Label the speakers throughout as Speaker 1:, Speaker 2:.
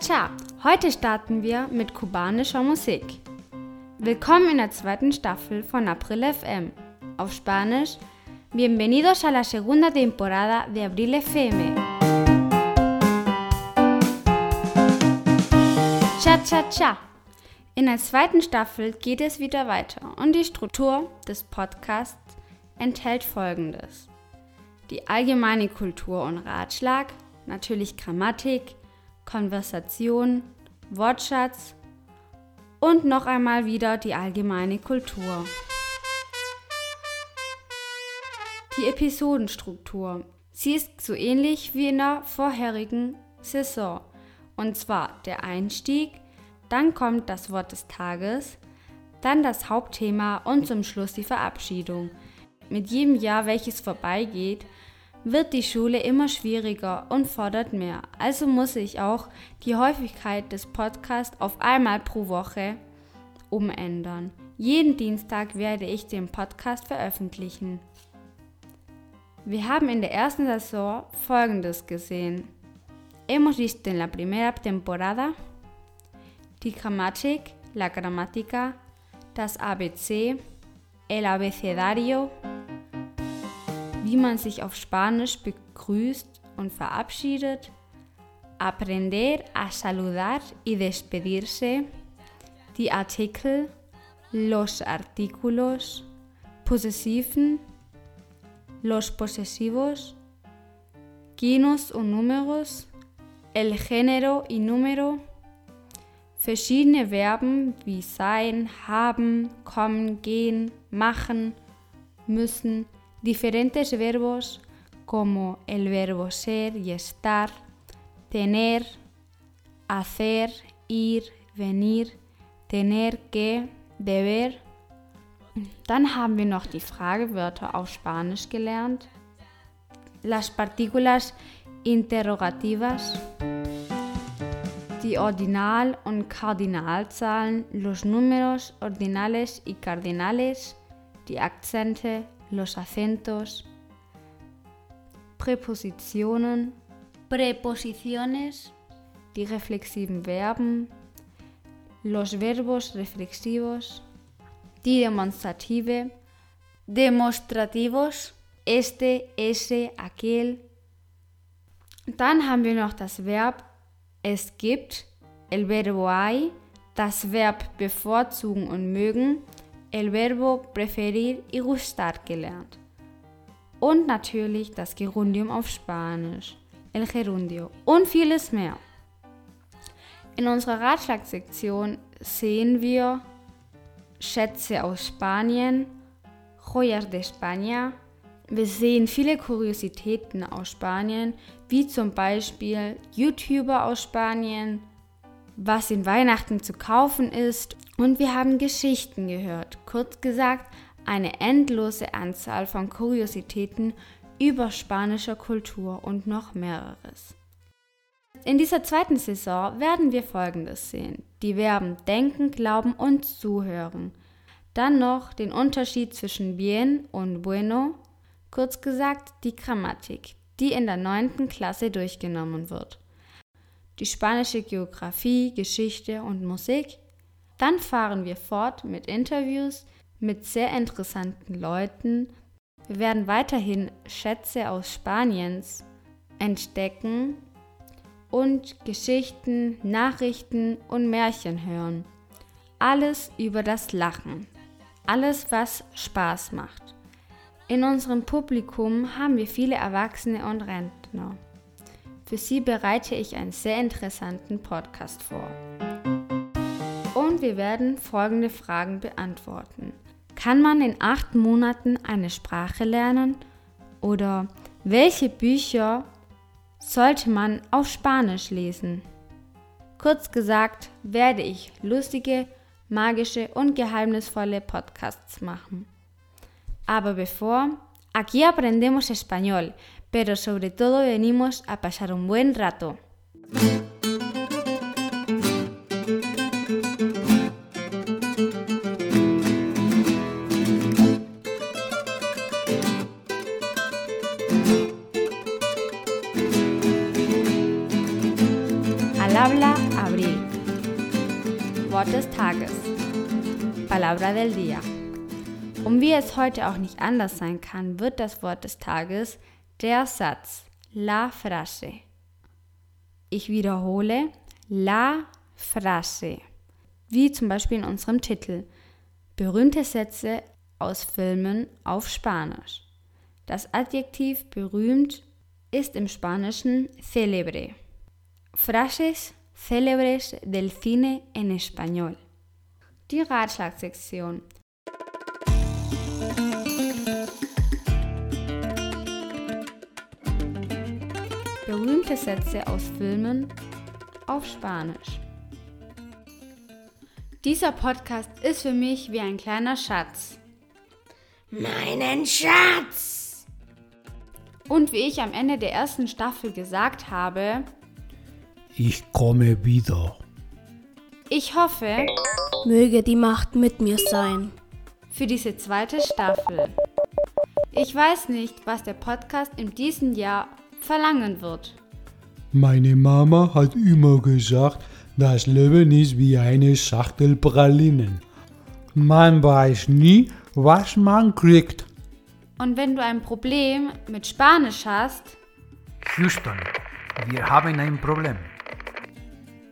Speaker 1: Cha-Cha-Cha! Heute starten wir mit kubanischer Musik. Willkommen in der zweiten Staffel von April FM. Auf Spanisch, bienvenidos a la segunda temporada de Abril FM. Cha-Cha-Cha! In der zweiten Staffel geht es wieder weiter und die Struktur des Podcasts enthält folgendes. Die allgemeine Kultur und Ratschlag, natürlich Grammatik, Konversation, Wortschatz und noch einmal wieder die allgemeine Kultur. Die Episodenstruktur. Sie ist so ähnlich wie in der vorherigen Saison. Und zwar der Einstieg, dann kommt das Wort des Tages, dann das Hauptthema und zum Schluss die Verabschiedung. Mit jedem Jahr, welches vorbeigeht, wird die Schule immer schwieriger und fordert mehr. Also muss ich auch die Häufigkeit des Podcasts auf einmal pro Woche umändern. Jeden Dienstag werde ich den Podcast veröffentlichen. Wir haben in der ersten Saison Folgendes gesehen. Hemos visto en la primera temporada die Grammatik, la gramática, das ABC, el abecedario, wie man sich auf Spanisch begrüßt und verabschiedet, aprender a saludar y despedirse, die Artikel, los artículos, Possessiven, los posesivos, Genus und Numerus, el género y número, verschiedene Verben wie sein, haben, kommen, gehen, machen, müssen, diferentes verbos como el verbo ser y estar, tener, hacer, ir, venir, tener que, deber. Dann haben wir noch die Fragewörter auf Spanisch gelernt. Las partículas interrogativas, die Ordinal- und Kardinalzahlen, los números ordinales y cardinales, die Akzente, los acentos, Präpositionen, Präposiciones, die reflexiven Verben, los verbos reflexivos, die Demonstrative, Demonstrativos, este, ese, aquel. Dann haben wir noch das Verb es gibt, el verbo hay, das Verb bevorzugen und mögen, el verbo preferir y gustar gelernt. Und natürlich das Gerundium auf Spanisch, el gerundio und vieles mehr. In unserer Ratschlagsektion sehen wir Schätze aus Spanien, Joyas de España. Wir sehen viele Kuriositäten aus Spanien, wie zum Beispiel YouTuber aus Spanien, was in Weihnachten zu kaufen ist und wir haben Geschichten gehört. Kurz gesagt, eine endlose Anzahl von Kuriositäten über spanischer Kultur und noch mehreres. In dieser zweiten Saison werden wir Folgendes sehen. Die Verben denken, glauben und zuhören. Dann noch den Unterschied zwischen bien und bueno. Kurz gesagt, die Grammatik, die in der 9. Klasse durchgenommen wird. Die spanische Geografie, Geschichte und Musik. Dann fahren wir fort mit Interviews mit sehr interessanten Leuten. Wir werden weiterhin Schätze aus Spaniens entdecken und Geschichten, Nachrichten und Märchen hören. Alles über das Lachen. Alles, was Spaß macht. In unserem Publikum haben wir viele Erwachsene und Rentner. Für sie bereite ich einen sehr interessanten Podcast vor. Wir werden folgende Fragen beantworten. Kann man in acht Monaten eine Sprache lernen? Oder welche Bücher sollte man auf Spanisch lesen? Kurz gesagt, werde ich lustige, magische und geheimnisvolle Podcasts machen. Aber bevor, aquí aprendemos español, pero sobre todo venimos a pasar un buen rato. Habla Abril. Wort des Tages. Palabra del día. Und wie es heute auch nicht anders sein kann, wird das Wort des Tages der Satz, la frase. Ich wiederhole, la frase. Wie zum Beispiel in unserem Titel. Berühmte Sätze aus Filmen auf Spanisch. Das Adjektiv berühmt ist im Spanischen célebre. Frases célebres del cine en español. Die Ratschlagsektion. Berühmte Sätze aus Filmen auf Spanisch. Dieser Podcast ist für mich wie ein kleiner Schatz.
Speaker 2: Meinen Schatz!
Speaker 1: Und wie ich am Ende der ersten Staffel gesagt habe,
Speaker 3: Ich komme wieder.
Speaker 1: ich hoffe
Speaker 2: Möge die Macht mit mir sein.
Speaker 1: für diese zweite Staffel. Ich weiß nicht, was der Podcast in diesem Jahr verlangen wird.
Speaker 3: Meine Mama hat immer gesagt, das Leben ist wie eine Schachtel Pralinen. Man weiß nie, was man kriegt.
Speaker 1: Und wenn du ein Problem mit Spanisch hast,
Speaker 4: Houston, wir haben ein Problem.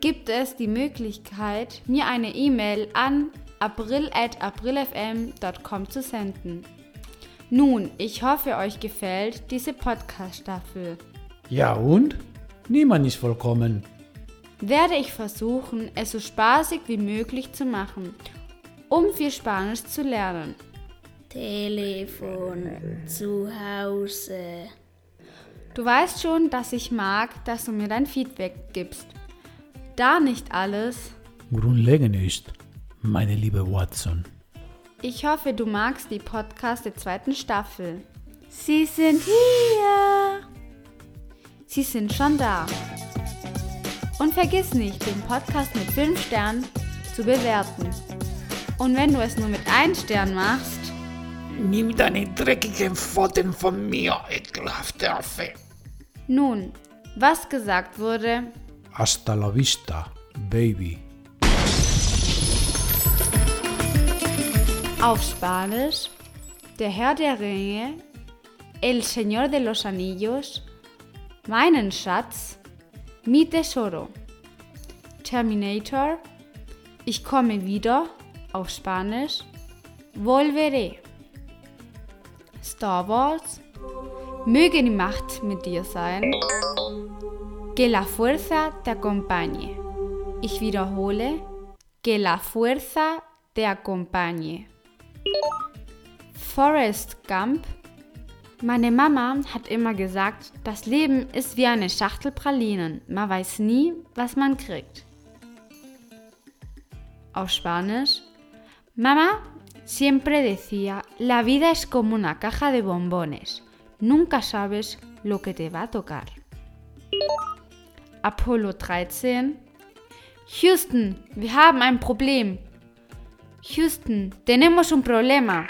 Speaker 1: Gibt es die Möglichkeit, mir eine E-Mail an april.aprilfm.com zu senden. Nun, ich hoffe, euch gefällt diese Podcast-Staffel.
Speaker 3: Ja und? Niemand ist vollkommen.
Speaker 1: Werde ich versuchen, es so spaßig wie möglich zu machen, um viel Spanisch zu lernen.
Speaker 2: Telefon zu Hause.
Speaker 1: Du weißt schon, dass ich mag, dass du mir dein Feedback gibst. Da nicht alles,
Speaker 3: Grundlegend ist, meine liebe Watson.
Speaker 1: ich hoffe, du magst die Podcast der zweiten Staffel. Sie sind hier! Sie sind schon da. Und vergiss nicht, den Podcast mit 5 Sternen zu bewerten. Und wenn du es nur mit 1 Stern machst,
Speaker 4: Nimm deine dreckigen Pfoten von mir, ekelhafte Affe.
Speaker 1: nun, was gesagt wurde,
Speaker 3: Hasta la vista, baby.
Speaker 1: auf Spanisch, der Herr der Ringe, El Señor de los Anillos, meinen Schatz, mi tesoro, Terminator, ich komme wieder, auf Spanisch, volveré, Star Wars, möge die Macht mit dir sein, que la fuerza te acompañe. Ich wiederhole, que la fuerza te acompañe. Forrest Gump. Meine Mama hat immer gesagt, das Leben ist wie eine Schachtel Pralinen. Man weiß nie, was man kriegt. Auf Spanisch. Mamá siempre decía, la vida es como una caja de bombones. Nunca sabes lo que te va a tocar. Apollo 13. Houston, wir haben ein Problem. Houston, tenemos un problema.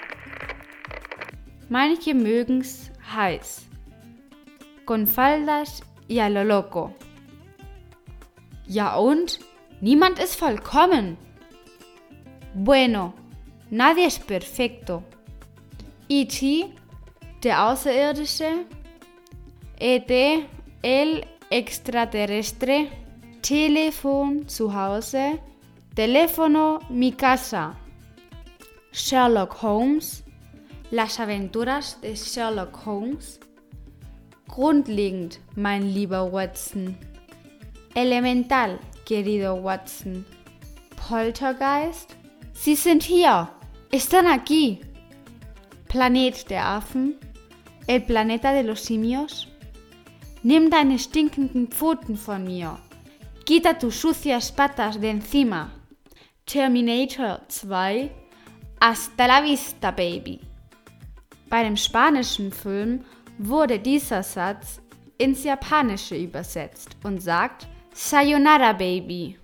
Speaker 1: Manche mögen's heiß. Con faldas y a lo loco. Ja und? Niemand ist vollkommen. Bueno, nadie es perfecto. E.T., der Außerirdische. E.T., el extraterrestre. Telefon zu Hause. Teléfono mi casa. Sherlock Holmes. Las aventuras de Sherlock Holmes. Grundlegend, mein lieber Watson. Elemental, querido Watson. Poltergeist? Sie sind hier. Están aquí. Planet der Affen. El planeta de los simios. Nimm deine stinkenden Pfoten von mir. Quita tus sucias patas de encima. Terminator 2. Hasta la vista, Baby. Bei dem spanischen Film wurde dieser Satz ins Japanische übersetzt und sagt Sayonara, Baby.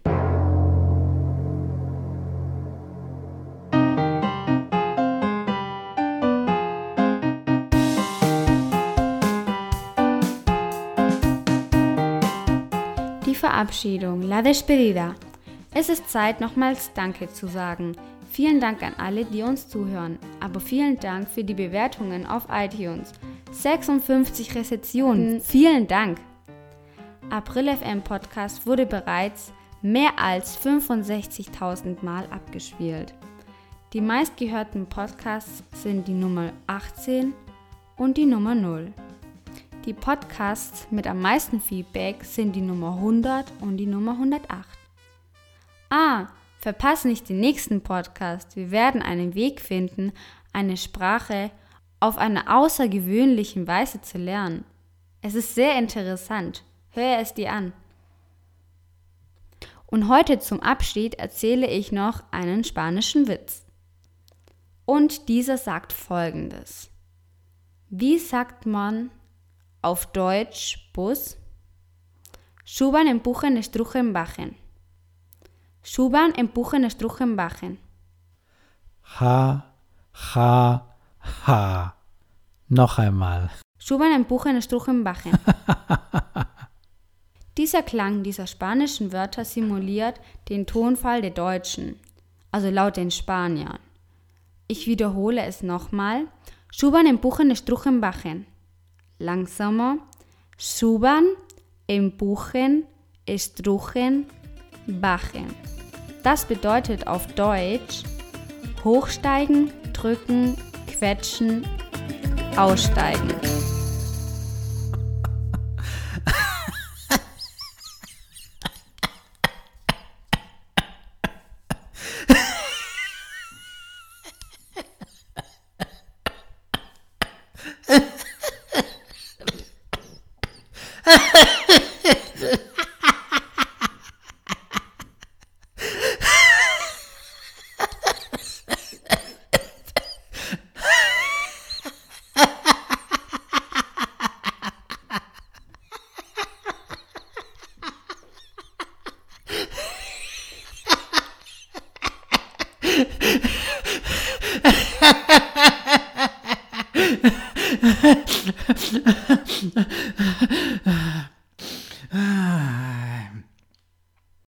Speaker 1: Verabschiedung, la despedida. Es ist Zeit, nochmals Danke zu sagen. Vielen Dank an alle, die uns zuhören. Aber vielen Dank für die Bewertungen auf iTunes. 56 Rezensionen. Vielen Dank. April FM Podcast wurde bereits mehr als 65.000 Mal abgespielt. Die meistgehörten Podcasts sind die Nummer 18 und die Nummer 0. Die Podcasts mit am meisten Feedback sind die Nummer 100 und die Nummer 108. Ah, verpasse nicht den nächsten Podcast. Wir werden einen Weg finden, eine Sprache auf eine außergewöhnliche Weise zu lernen. Es ist sehr interessant. Hör es dir an. Und heute zum Abschied erzähle ich noch einen spanischen Witz. Und dieser sagt folgendes. Wie sagt man auf Deutsch Bus? Suban, empujen, estrujen, bajen. Suban, empujen, estrujen, bajen.
Speaker 3: Ha, ha, ha. Noch einmal.
Speaker 1: Suban, empujen, estrujen, bajen. Dieser Klang dieser spanischen Wörter simuliert den Tonfall der Deutschen, also laut den Spaniern. Ich wiederhole es nochmal. Suban, empujen, estrujen, bajen. Langsamer. Suban, empujen, estrujen, bajen. Das bedeutet auf Deutsch hochsteigen, drücken, quetschen, aussteigen.